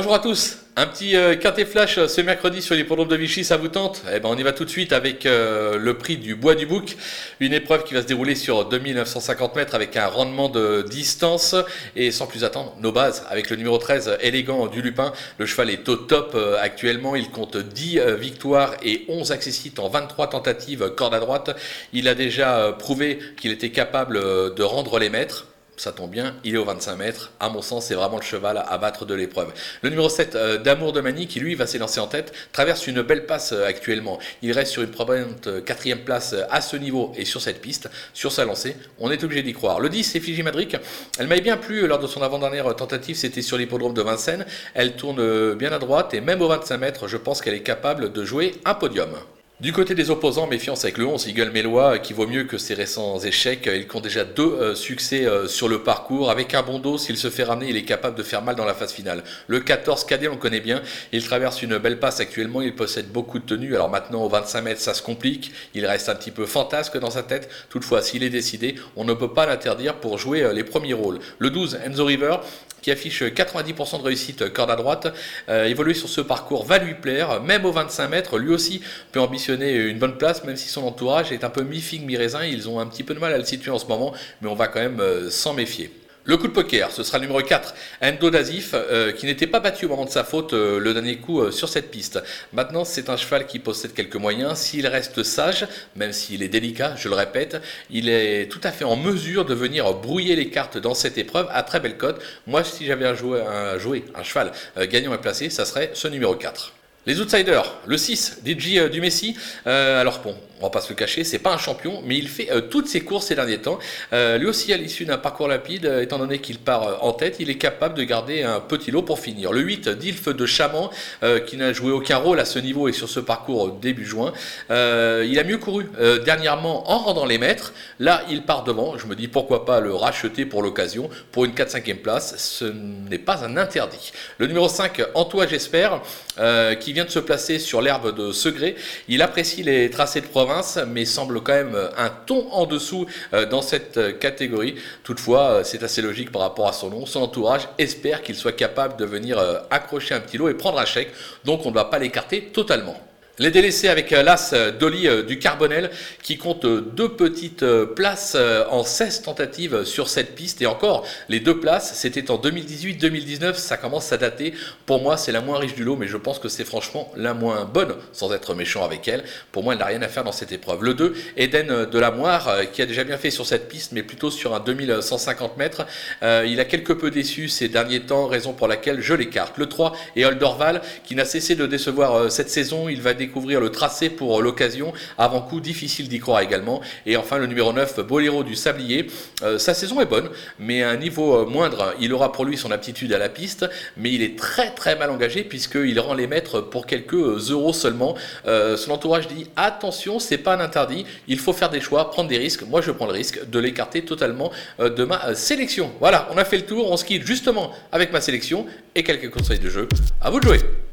Bonjour à tous. Un petit euh, quintet flash euh, ce mercredi sur l'hippodrome de Vichy, ça vous tente? Eh ben on y va tout de suite avec euh, le prix du bois du bouc, une épreuve qui va se dérouler sur 2950 mètres avec un rendement de distance et sans plus attendre, nos bases avec le numéro 13 élégant du Lupin. Le cheval est au top actuellement, il compte 10 victoires et 11 accessites en 23 tentatives corde à droite. Il a déjà prouvé qu'il était capable de rendre les maîtres ça tombe bien, il est au 25 mètres. À mon sens, c'est vraiment le cheval à battre de l'épreuve. Le numéro 7 euh, d'Amour de Mani, qui lui va s'élancer en tête, traverse une belle passe euh, actuellement. Il reste sur une probante euh, quatrième place à ce niveau et sur cette piste. Sur sa lancée, on est obligé d'y croire. Le 10, c'est Fiji Madric. Elle m'a bien plu lors de son avant-dernière tentative, c'était sur l'hippodrome de Vincennes. Elle tourne bien à droite et même au 25 mètres, je pense qu'elle est capable de jouer un podium. Du côté des opposants, méfiance avec le 11, Eagle Mélois, qui vaut mieux que ses récents échecs. Il compte déjà deux euh, succès euh, sur le parcours. Avec un bon dos, s'il se fait ramener, il est capable de faire mal dans la phase finale. Le 14 cadet, on le connaît bien. Il traverse une belle passe actuellement. Il possède beaucoup de tenue. Alors maintenant, au 25 mètres, ça se complique. Il reste un petit peu fantasque dans sa tête. Toutefois, s'il est décidé, on ne peut pas l'interdire pour jouer euh, les premiers rôles. Le 12, Enzo River, qui affiche 90% de réussite corde à droite. évoluer sur ce parcours va lui plaire, même au 25 mètres, lui aussi peut ambitionner une bonne place, même si son entourage est un peu mi-figue, mi-raisin. Ils ont un petit peu de mal à le situer en ce moment, mais on va quand même euh, s'en méfier. Le coup de poker, ce sera le numéro 4, Endo Dazif, euh, qui n'était pas battu au moment de sa faute euh, le dernier coup sur cette piste. Maintenant, c'est un cheval qui possède quelques moyens. S'il reste sage, même s'il est délicat, je le répète, il est tout à fait en mesure de venir brouiller les cartes dans cette épreuve à très belle cote. Moi, si j'avais jouet, un, un cheval gagnant et placé, ça serait ce numéro 4. Les outsiders, le 6, DJ euh, du Messi. Euh, alors bon, on va pas se le cacher, c'est pas un champion, mais il fait euh, toutes ses courses ces derniers temps. lui aussi, à l'issue d'un parcours rapide, étant donné qu'il part en tête, il est capable de garder un petit lot pour finir. Le 8, Dilf de Chaman, qui n'a joué aucun rôle à ce niveau et sur ce parcours début juin. il a mieux couru dernièrement en rendant les mètres. Là, il part devant. Je me dis pourquoi pas le racheter pour l'occasion. Pour une 4-5e place, ce n'est pas un interdit. Le numéro 5, Antoine, j'espère, qui vient de se placer sur l'herbe de Segré. Il apprécie les tracés de province, mais semble quand même un ton en dessous euh, dans cette catégorie. Toutefois, euh, c'est assez logique par rapport à son nom. Son entourage espère qu'il soit capable de venir euh, accrocher un petit lot et prendre un chèque. Donc on ne va pas l'écarter totalement. Les délaissés avec euh, l'As euh, Dolly euh, du Carbonel qui compte deux petites places en 16 tentatives sur cette piste. Et encore, les deux places, c'était en 2018-2019, ça commence à dater. Pour moi, c'est la moins riche du lot, mais je pense que c'est franchement la moins bonne, sans être méchant avec elle. Pour moi, elle n'a rien à faire dans cette épreuve. Le 2, Eden de la qui a déjà bien fait sur cette piste, mais plutôt sur un 2150 mètres. il a quelque peu déçu ces derniers temps, raison pour laquelle je l'écarte. Le 3 et qui n'a cessé de décevoir cette saison. Il va découvrir le tracé pour l'occasion. Avant coup, difficile d'y croire également. Et enfin, le numéro 9, Boléro du Sablier. Euh, sa saison est bonne, mais à un niveau euh, moindre. Il aura pour lui son aptitude à la piste, mais il est très très mal engagé puisqu'il rend les maîtres pour quelques euh, euros seulement. son entourage dit attention, c'est pas un interdit. Il faut faire des choix, prendre des risques. Moi, je prends le risque de l'écarter totalement de ma sélection. Voilà, on a fait le tour. On se quitte justement avec ma sélection et quelques conseils de jeu. À vous de jouer.